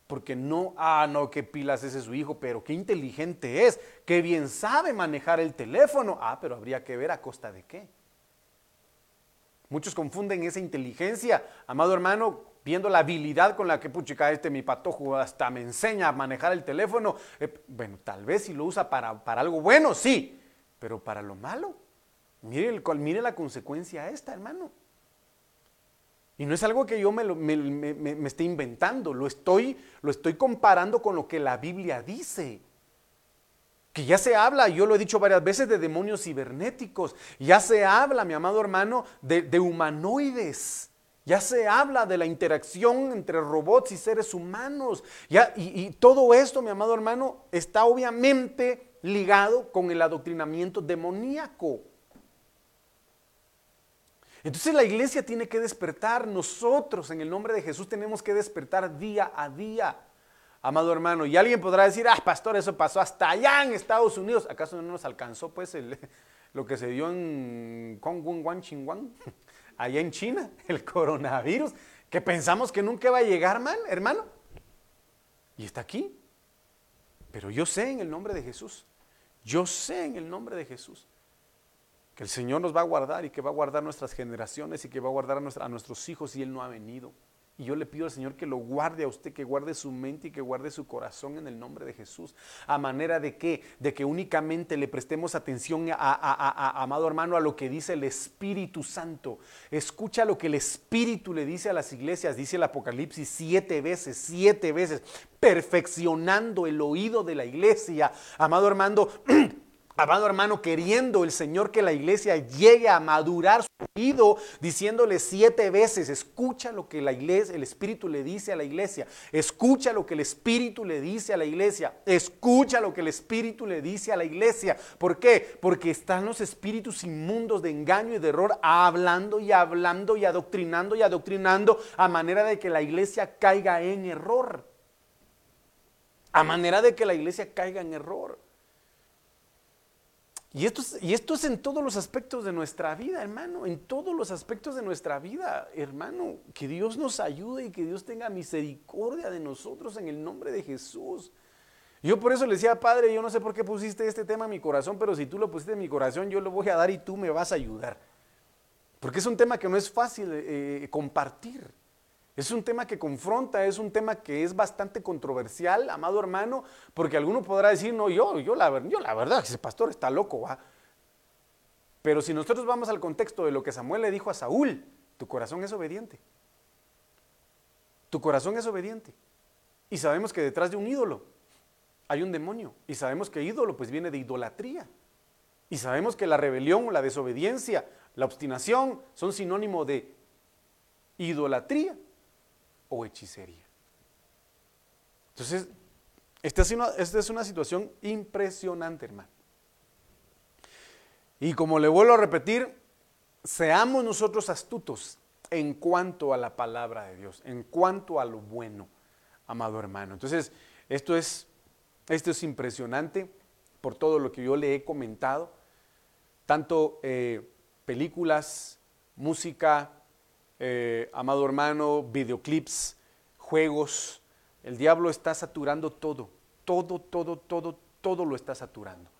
porque no, ah, no, qué pilas ese es su hijo, pero qué inteligente es, qué bien sabe manejar el teléfono. Ah, pero habría que ver a costa de qué. Muchos confunden esa inteligencia, amado hermano, viendo la habilidad con la que, puchica, este mi patojo hasta me enseña a manejar el teléfono. Eh, bueno, tal vez si lo usa para, para, algo bueno, sí, pero para lo malo. Mire, el, mire la consecuencia esta, hermano. Y no es algo que yo me, me, esté inventando, lo estoy, lo estoy comparando con lo que la Biblia dice. Que ya se habla, yo lo he dicho varias veces, de demonios cibernéticos. Ya se habla, mi amado hermano, de, humanoides. Ya se habla de la interacción entre robots y seres humanos. Ya, y todo esto, mi amado hermano, está obviamente ligado con el adoctrinamiento demoníaco. Entonces la iglesia tiene que despertar, nosotros en el nombre de Jesús tenemos que despertar día a día, amado hermano. Y alguien podrá decir, ah, pastor, eso pasó hasta allá en Estados Unidos. ¿Acaso no nos alcanzó pues *laughs* lo que se dio en Kongwun Chingwan, *laughs* allá en China, *laughs* el coronavirus, que pensamos que nunca va a llegar, man, hermano? Y está aquí. Pero yo sé en el nombre de Jesús, yo sé en el nombre de Jesús que el Señor nos va a guardar y que va a guardar nuestras generaciones y que va a guardar a, nuestros hijos y Él no ha venido. Y yo le pido al Señor que lo guarde a usted, que guarde su mente y que guarde su corazón en el nombre de Jesús. A manera de que, de que únicamente le prestemos atención, a, amado hermano, a lo que dice el Espíritu Santo. Escucha lo que el Espíritu le dice a las iglesias, dice el Apocalipsis siete veces, siete veces, perfeccionando el oído de la iglesia. Amado hermano, *clears throat* Amado hermano, queriendo el Señor que la iglesia llegue a madurar su oído, diciéndole siete veces, escucha lo que la iglesia, el Espíritu le dice a la iglesia, escucha lo que el Espíritu le dice a la iglesia, escucha lo que el Espíritu le dice a la iglesia. ¿Por qué? Porque están los espíritus inmundos de engaño y de error hablando y hablando y adoctrinando y adoctrinando a manera de que la iglesia caiga en error. A manera de que la iglesia caiga en error. Y esto, es, y esto es en todos los aspectos de nuestra vida, hermano, en todos los aspectos de nuestra vida, hermano. Que Dios nos ayude y que Dios tenga misericordia de nosotros en el nombre de Jesús. Yo por eso le decía, Padre, yo no sé por qué pusiste este tema en mi corazón, pero si tú lo pusiste en mi corazón, yo lo voy a dar y tú me vas a ayudar. Porque es un tema que no es fácil eh, compartir. Es un tema que confronta, es un tema que es bastante controversial, amado hermano, porque alguno podrá decir, no, yo, yo, la, verdad, ese pastor está loco. ¿va? Pero si nosotros vamos al contexto de lo que Samuel le dijo a Saúl, tu corazón es obediente. Tu corazón es obediente. Y sabemos que detrás de un ídolo hay un demonio. Y sabemos que ídolo pues viene de idolatría. Y sabemos que la rebelión, la desobediencia, la obstinación son sinónimo de idolatría o hechicería. Entonces, esta es una, esta es una situación impresionante, hermano. Y como le vuelvo a repetir, seamos nosotros astutos en cuanto a la palabra de Dios, en cuanto a lo bueno, amado hermano. Entonces, esto es, esto es impresionante por todo lo que yo le he comentado, tanto eh, películas, música, eh, amado hermano, videoclips, juegos. El diablo está saturando todo, todo, todo, todo, todo lo está saturando.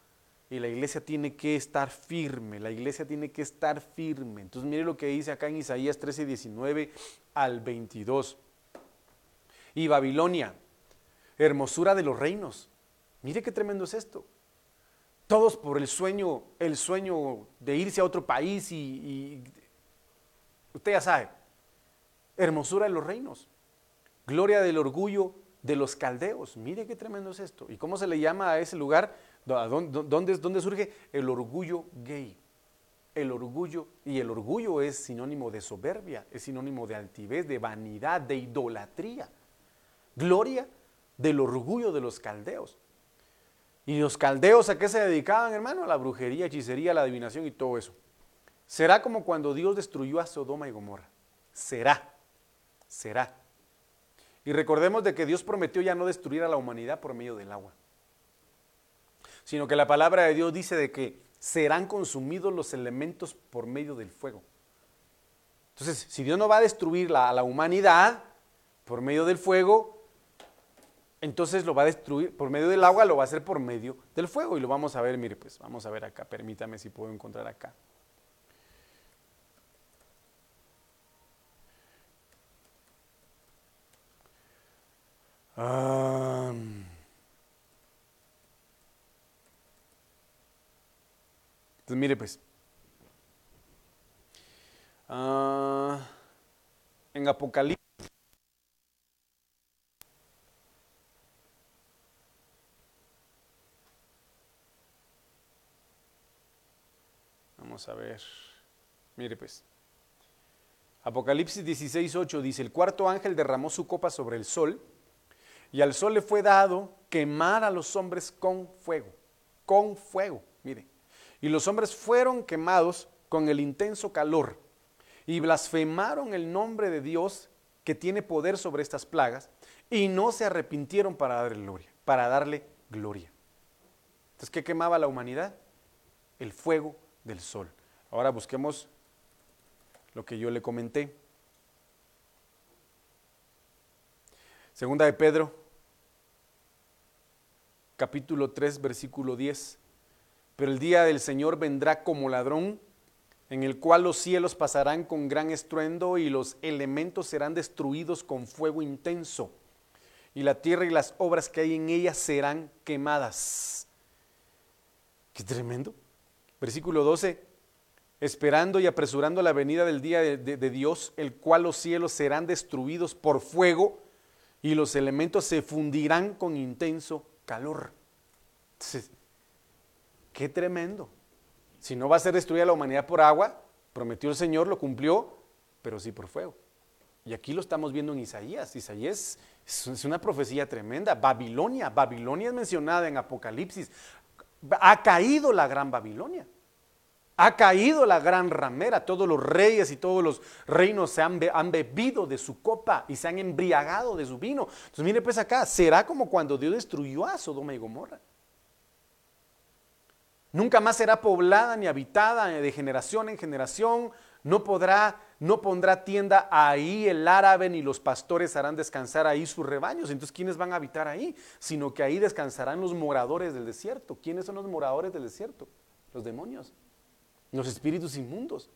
Y la iglesia tiene que estar firme, la iglesia tiene que estar firme. Entonces mire lo que dice acá en Isaías 13, 19 al 22. Y Babilonia, hermosura de los reinos. Mire qué tremendo es esto. Todos por el sueño, el sueño de irse a otro país y, y usted ya sabe, hermosura de los reinos, gloria del orgullo de los caldeos. Mire qué tremendo es esto. ¿Y cómo se le llama a ese lugar? ¿Dónde, surge el orgullo gay? El orgullo, y el orgullo es sinónimo de soberbia, es sinónimo de altivez, de vanidad, de idolatría. Gloria del orgullo de los caldeos. ¿Y los caldeos a qué se dedicaban, hermano? A la brujería, hechicería, la adivinación y todo eso. Será como cuando Dios destruyó a Sodoma y Gomorra. Será, será. Y recordemos de que Dios prometió ya no destruir a la humanidad por medio del agua sino que la palabra de Dios dice de que serán consumidos los elementos por medio del fuego. Entonces, si Dios no va a destruir a la humanidad por medio del fuego, entonces lo va a destruir por medio del agua, lo va a hacer por medio del fuego. Y lo vamos a ver, mire, pues vamos a ver acá, permítame si puedo encontrar acá. Ah... Entonces, mire pues. Ah, en Apocalipsis. Vamos a ver. Mire pues. Apocalipsis 16, 8 dice, el cuarto ángel derramó su copa sobre el sol y al sol le fue dado quemar a los hombres con fuego, con fuego, mire. Y los hombres fueron quemados con el intenso calor y blasfemaron el nombre de Dios que tiene poder sobre estas plagas y no se arrepintieron para darle gloria, para darle gloria. Entonces, ¿qué quemaba la humanidad? El fuego del sol. Ahora busquemos lo que yo le comenté. Segunda de Pedro, capítulo 3, versículo 10. Pero el día del Señor vendrá como ladrón, en el cual los cielos pasarán con gran estruendo y los elementos serán destruidos con fuego intenso, y la tierra y las obras que hay en ella serán quemadas. Qué tremendo. Versículo 12. Esperando y apresurando la venida del día de, Dios, el cual los cielos serán destruidos por fuego y los elementos se fundirán con intenso calor. Qué tremendo. Si no va a ser destruida la humanidad por agua, prometió el Señor, lo cumplió, pero sí por fuego. Y aquí lo estamos viendo en Isaías. Isaías es una profecía tremenda. Babilonia, Babilonia es mencionada en Apocalipsis. Ha caído la gran Babilonia. Ha caído la gran ramera. Todos los reyes y todos los reinos se han, bebido de su copa y se han embriagado de su vino. Entonces mire pues acá, será como cuando Dios destruyó a Sodoma y Gomorra. Nunca más será poblada ni habitada de generación en generación. No podrá, no pondrá tienda ahí el árabe ni los pastores harán descansar ahí sus rebaños. Entonces, ¿quiénes van a habitar ahí? Sino que ahí descansarán los moradores del desierto. ¿Quiénes son los moradores del desierto? Los demonios, los espíritus inmundos.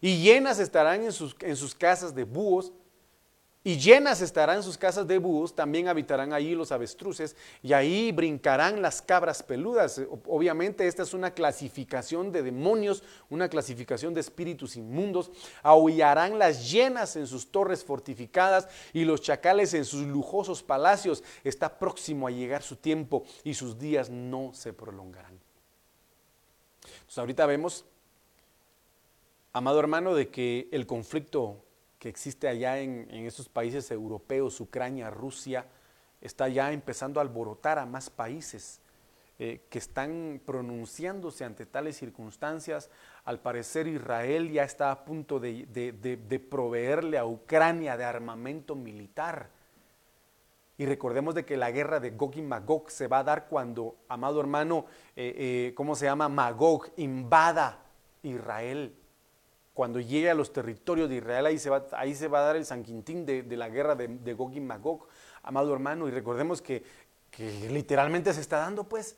Y llenas estarán en sus, en sus casas de búhos y llenas estarán sus casas de búhos, también habitarán allí los avestruces, y ahí brincarán las cabras peludas. Obviamente esta es una clasificación de demonios, una clasificación de espíritus inmundos. Aullarán las llenas en sus torres fortificadas y los chacales en sus lujosos palacios. Está próximo a llegar su tiempo y sus días no se prolongarán. Entonces ahorita vemos, amado hermano, de que el conflicto que existe allá en, en esos países europeos, Ucrania, Rusia, está ya empezando a alborotar a más países. Eh, que están pronunciándose ante tales circunstancias. Al parecer Israel ya está a punto de, proveerle a Ucrania de armamento militar. Y recordemos de que la guerra de Gog y Magog se va a dar cuando, amado hermano, eh, eh, ¿cómo se llama? Magog invada Israel. Cuando llegue a los territorios de Israel, ahí se va, ahí se va a dar el San Quintín de, la guerra de, Gog y Magog, amado hermano. Y recordemos que, que literalmente se está dando, pues.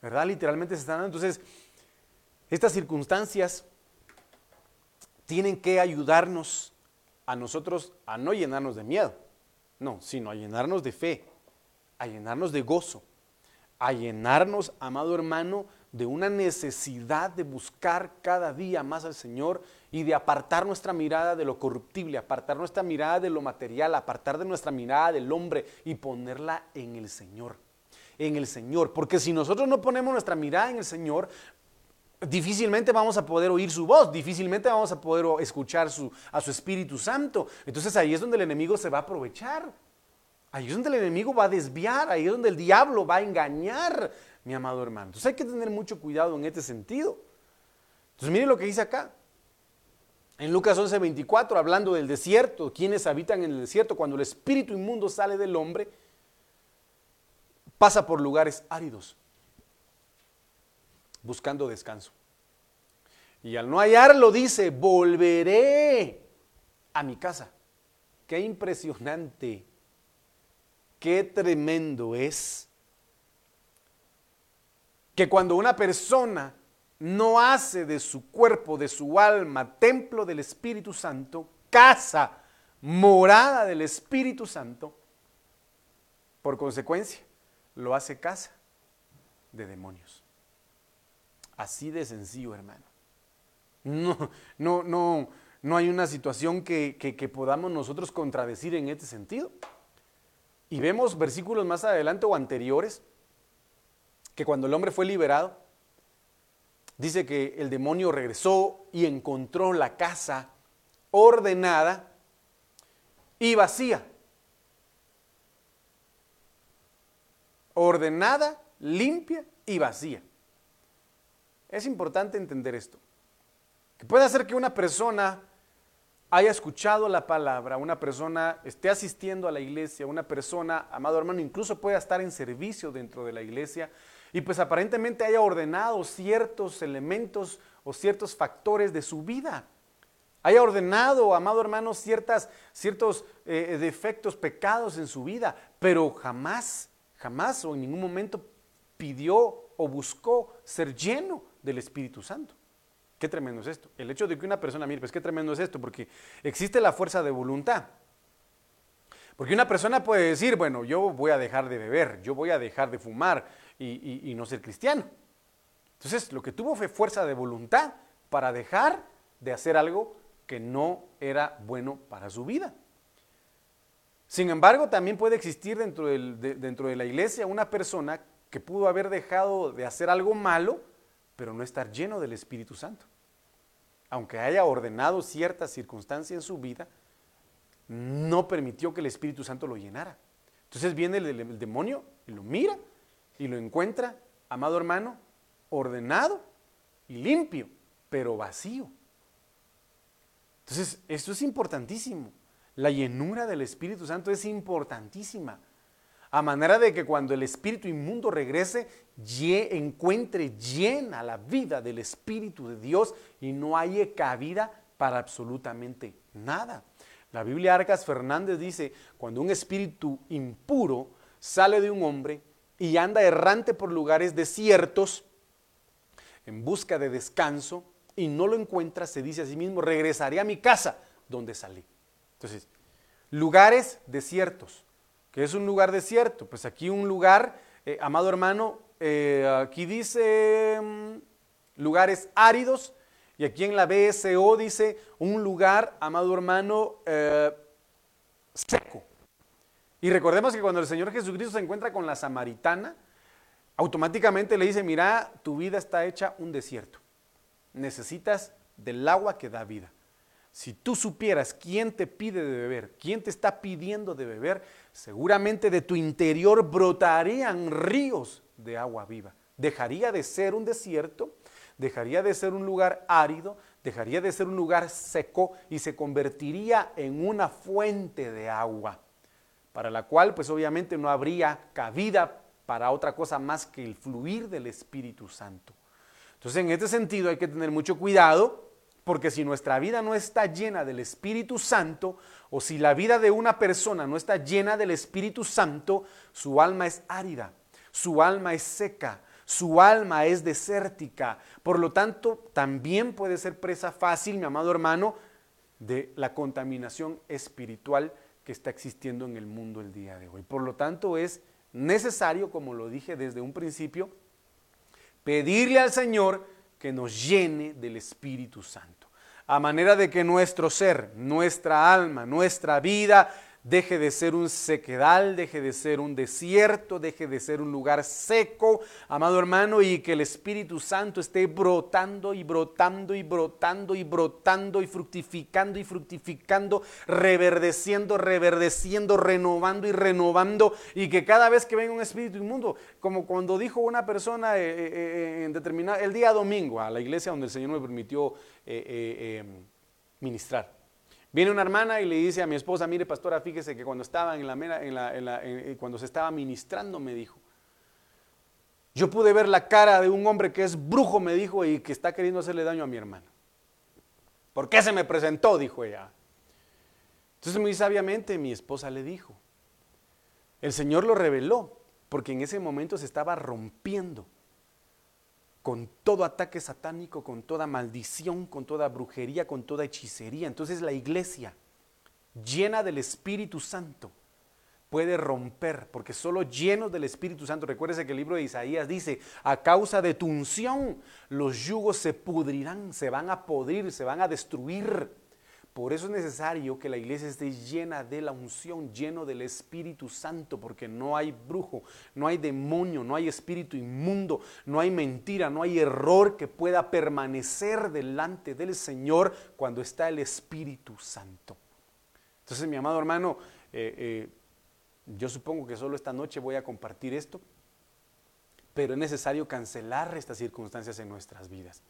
¿verdad? Literalmente se están dando. Entonces, estas circunstancias tienen que ayudarnos a nosotros a no llenarnos de miedo, no, sino a llenarnos de fe, a llenarnos de gozo, a llenarnos, amado hermano, de una necesidad de buscar cada día más al Señor y de apartar nuestra mirada de lo corruptible, apartar nuestra mirada de lo material, apartar de nuestra mirada del hombre y ponerla en el Señor en el Señor. Porque si nosotros no ponemos nuestra mirada en el Señor, difícilmente vamos a poder oír su voz, difícilmente vamos a poder escuchar a su Espíritu Santo. Entonces ahí es donde el enemigo se va a aprovechar. Ahí es donde el enemigo va a desviar, ahí es donde el diablo va a engañar, mi amado hermano. Entonces hay que tener mucho cuidado en este sentido. Entonces mire lo que dice acá. En Lucas 11:24, hablando del desierto, quienes habitan en el desierto, cuando el espíritu inmundo sale del hombre, pasa por lugares áridos, buscando descanso. Y al no hallarlo dice, volveré a mi casa. Qué impresionante, qué tremendo es que cuando una persona no hace de su cuerpo, de su alma, templo del Espíritu Santo, casa, morada del Espíritu Santo, por consecuencia, lo hace casa de demonios. Así de sencillo, hermano. No, no, no, no hay una situación que, que, podamos nosotros contradecir en este sentido. Y vemos versículos más adelante o anteriores que cuando el hombre fue liberado, dice que el demonio regresó y encontró la casa ordenada y vacía. ordenada, limpia y vacía. Es importante entender esto. Que puede hacer que una persona haya escuchado la palabra, una persona esté asistiendo a la iglesia, una persona, amado hermano, incluso pueda estar en servicio dentro de la iglesia y pues aparentemente haya ordenado ciertos elementos o ciertos factores de su vida. Haya ordenado, amado hermano, ciertas, ciertos eh, defectos, pecados en su vida, pero jamás jamás o en ningún momento pidió o buscó ser lleno del Espíritu Santo. Qué tremendo es esto. El hecho de que una persona, mire, pues qué tremendo es esto, porque existe la fuerza de voluntad. Porque una persona puede decir, bueno, yo voy a dejar de beber, yo voy a dejar de fumar y, no ser cristiano. Entonces, lo que tuvo fue fuerza de voluntad para dejar de hacer algo que no era bueno para su vida. Sin embargo, también puede existir dentro, de, dentro de la iglesia una persona que pudo haber dejado de hacer algo malo, pero no estar lleno del Espíritu Santo. Aunque haya ordenado ciertas circunstancias en su vida, no permitió que el Espíritu Santo lo llenara. Entonces viene el, demonio y lo mira y lo encuentra, amado hermano, ordenado y limpio, pero vacío. Entonces, esto es importantísimo. La llenura del Espíritu Santo es importantísima. A manera de que cuando el espíritu inmundo regrese, encuentre llena la vida del Espíritu de Dios y no haya cabida para absolutamente nada. La Biblia Arcas Fernández dice, cuando un espíritu impuro sale de un hombre y anda errante por lugares desiertos en busca de descanso y no lo encuentra, se dice a sí mismo, regresaré a mi casa donde salí. Entonces, lugares desiertos. ¿Qué es un lugar desierto? Pues aquí un lugar, eh, amado hermano, eh, aquí dice mm, lugares áridos y aquí en la BSO dice un lugar, amado hermano, eh, seco. Y recordemos que cuando el Señor Jesucristo se encuentra con la samaritana, automáticamente le dice, mira, tu vida está hecha un desierto. Necesitas del agua que da vida. Si tú supieras quién te pide de beber, quién te está pidiendo de beber, seguramente de tu interior brotarían ríos de agua viva. Dejaría de ser un desierto, dejaría de ser un lugar árido, dejaría de ser un lugar seco y se convertiría en una fuente de agua, para la cual pues obviamente no habría cabida para otra cosa más que el fluir del Espíritu Santo. Entonces en este sentido hay que tener mucho cuidado porque si nuestra vida no está llena del Espíritu Santo, o si la vida de una persona no está llena del Espíritu Santo, su alma es árida, su alma es seca, su alma es desértica. Por lo tanto, también puede ser presa fácil, mi amado hermano, de la contaminación espiritual que está existiendo en el mundo el día de hoy. Por lo tanto, es necesario, como lo dije desde un principio, pedirle al Señor que nos llene del Espíritu Santo. A manera de que nuestro ser, nuestra alma, nuestra vida deje de ser un sequedal, deje de ser un desierto, deje de ser un lugar seco, amado hermano, y que el Espíritu Santo esté brotando y brotando y brotando y brotando y fructificando y fructificando, reverdeciendo, reverdeciendo, renovando y renovando, y que cada vez que venga un espíritu inmundo, como cuando dijo una persona eh, eh, eh, en determinado, el día domingo a la iglesia donde el Señor me permitió ministrar. Viene una hermana y le dice a mi esposa, mire pastora, fíjese que cuando estaba en la, en la, cuando se estaba ministrando, me dijo, yo pude ver la cara de un hombre que es brujo, me dijo, y que está queriendo hacerle daño a mi hermana. ¿Por qué se me presentó? Dijo ella. Entonces muy sabiamente mi esposa le dijo, el Señor lo reveló, porque en ese momento se estaba rompiendo con todo ataque satánico, con toda maldición, con toda brujería, con toda hechicería. Entonces la iglesia, llena del Espíritu Santo, puede romper, porque solo llenos del Espíritu Santo, recuérdese que el libro de Isaías dice, a causa de tu unción, los yugos se pudrirán, se van a podrir, se van a destruir. Por eso es necesario que la iglesia esté llena de la unción, lleno del Espíritu Santo, porque no hay brujo, no hay demonio, no hay espíritu inmundo, no hay mentira, no hay error que pueda permanecer delante del Señor cuando está el Espíritu Santo. Entonces, mi amado hermano, eh, eh, yo supongo que solo esta noche voy a compartir esto, pero es necesario cancelar estas circunstancias en nuestras vidas.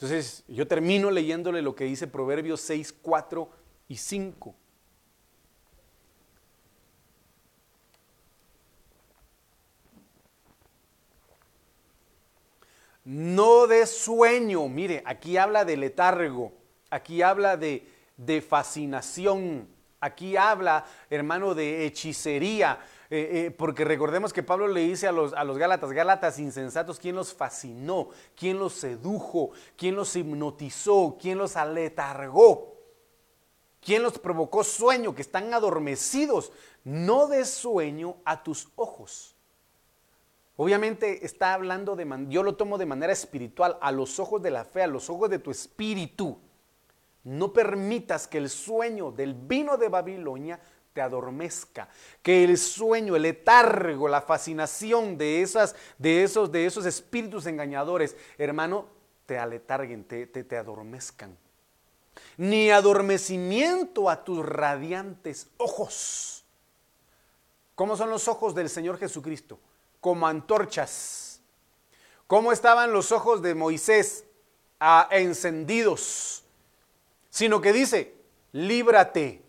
Entonces, yo termino leyéndole lo que dice Proverbios 6, 4 y 5. No de sueño, mire, aquí habla de letargo, aquí habla de, de fascinación, aquí habla, hermano, de hechicería. Eh, eh, porque recordemos que Pablo le dice a los, a los Gálatas, Gálatas insensatos, ¿quién los fascinó? ¿Quién los sedujo? ¿Quién los hipnotizó? ¿Quién los aletargó? ¿Quién los provocó sueño? Que están adormecidos. No de sueño a tus ojos. Obviamente está hablando de, yo lo tomo de manera espiritual, a los ojos de la fe, a los ojos de tu espíritu. No permitas que el sueño del vino de Babilonia adormezca, que el sueño, el letargo, la fascinación de, esas, de, esos, de esos espíritus engañadores, hermano, te aletarguen, te, te, te adormezcan. Ni adormecimiento a tus radiantes ojos. ¿Cómo son los ojos del Señor Jesucristo? Como antorchas. ¿Cómo estaban los ojos de Moisés? Ah, encendidos. Sino que dice, líbrate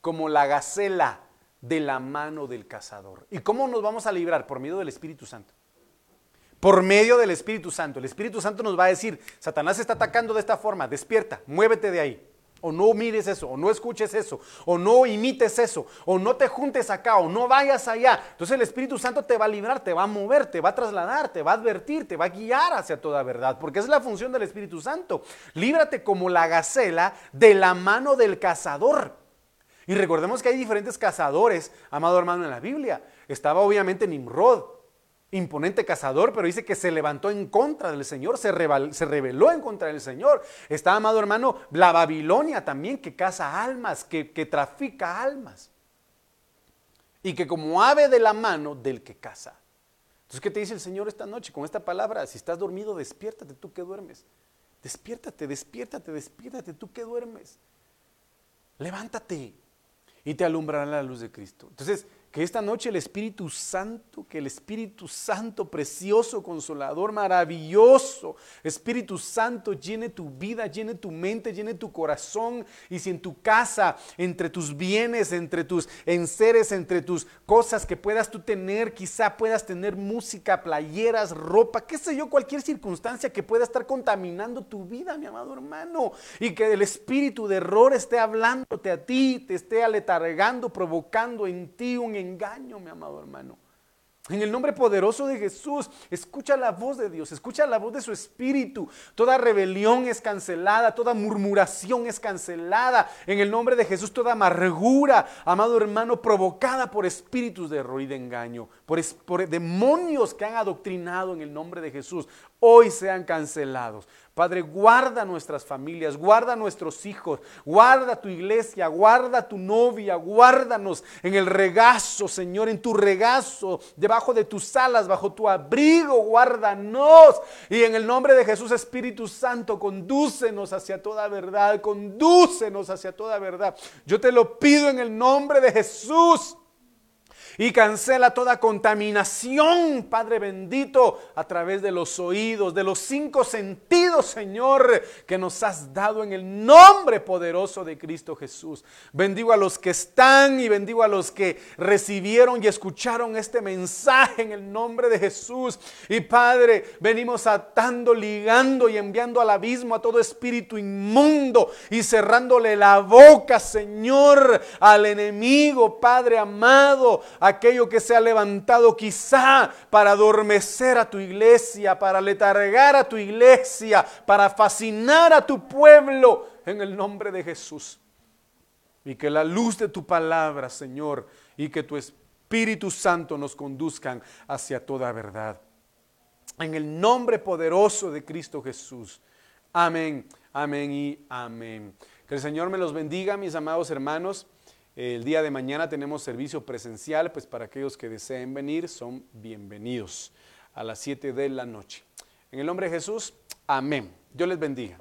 como la gacela de la mano del cazador. ¿Y cómo nos vamos a librar? Por medio del Espíritu Santo. Por medio del Espíritu Santo. El Espíritu Santo nos va a decir, Satanás está atacando de esta forma, despierta, muévete de ahí. O no mires eso, o no escuches eso, o no imites eso, o no te juntes acá, o no vayas allá. Entonces el Espíritu Santo te va a librar, te va a mover, te va a trasladar, te va a advertir, te va a guiar hacia toda verdad, porque es la función del Espíritu Santo. Líbrate como la gacela de la mano del cazador. Y recordemos que hay diferentes cazadores, amado hermano, en la Biblia. Estaba obviamente Nimrod, imponente cazador, pero dice que se levantó en contra del Señor, se, rebeló en contra del Señor. Está, amado hermano, la Babilonia también, que caza almas, que, que trafica almas. Y que como ave de la mano del que caza. Entonces, ¿qué te dice el Señor esta noche con esta palabra? Si estás dormido, despiértate, tú que duermes. Despiértate, despiértate, despiértate, tú que duermes. Levántate y te alumbrará la luz de Cristo. Entonces, que esta noche el Espíritu Santo, que el Espíritu Santo precioso, consolador, maravilloso, Espíritu Santo llene tu vida, llene tu mente, llene tu corazón. Y si en tu casa, entre tus bienes, entre tus enseres, entre tus cosas que puedas tú tener, quizá puedas tener música, playeras, ropa, qué sé yo, cualquier circunstancia que pueda estar contaminando tu vida, mi amado hermano. Y que el Espíritu de error esté hablándote a ti, te esté aletargando, provocando en ti un engaño, mi amado hermano. En el nombre poderoso de Jesús, escucha la voz de Dios, escucha la voz de su Espíritu. Toda rebelión es cancelada, toda murmuración es cancelada. En el nombre de Jesús, toda amargura, amado hermano, provocada por espíritus de error y de engaño, por, por demonios que han adoctrinado en el nombre de Jesús, hoy sean cancelados. Padre, guarda nuestras familias, guarda nuestros hijos, guarda tu iglesia, guarda tu novia, guárdanos en el regazo, Señor, en tu regazo, debajo de tus alas, bajo tu abrigo, guárdanos. Y en el nombre de Jesús, Espíritu Santo, condúcenos hacia toda verdad, condúcenos hacia toda verdad. Yo te lo pido en el nombre de Jesús y cancela toda contaminación, Padre bendito, a través de los oídos, de los cinco sentidos, Señor, que nos has dado en el nombre poderoso de Cristo Jesús. Bendigo a los que están y bendigo a los que recibieron y escucharon este mensaje en el nombre de Jesús. Y Padre, venimos atando, ligando y enviando al abismo a todo espíritu inmundo y cerrándole la boca, Señor, al enemigo, Padre amado aquello que se ha levantado quizá para adormecer a tu iglesia, para letargar a tu iglesia, para fascinar a tu pueblo en el nombre de Jesús. Y que la luz de tu palabra, Señor, y que tu Espíritu Santo nos conduzcan hacia toda verdad. En el nombre poderoso de Cristo Jesús. Amén, amén y amén. Que el Señor me los bendiga, mis amados hermanos. El día de mañana tenemos servicio presencial, pues para aquellos que deseen venir son bienvenidos a las 7 de la noche. En el nombre de Jesús, amén. Dios les bendiga.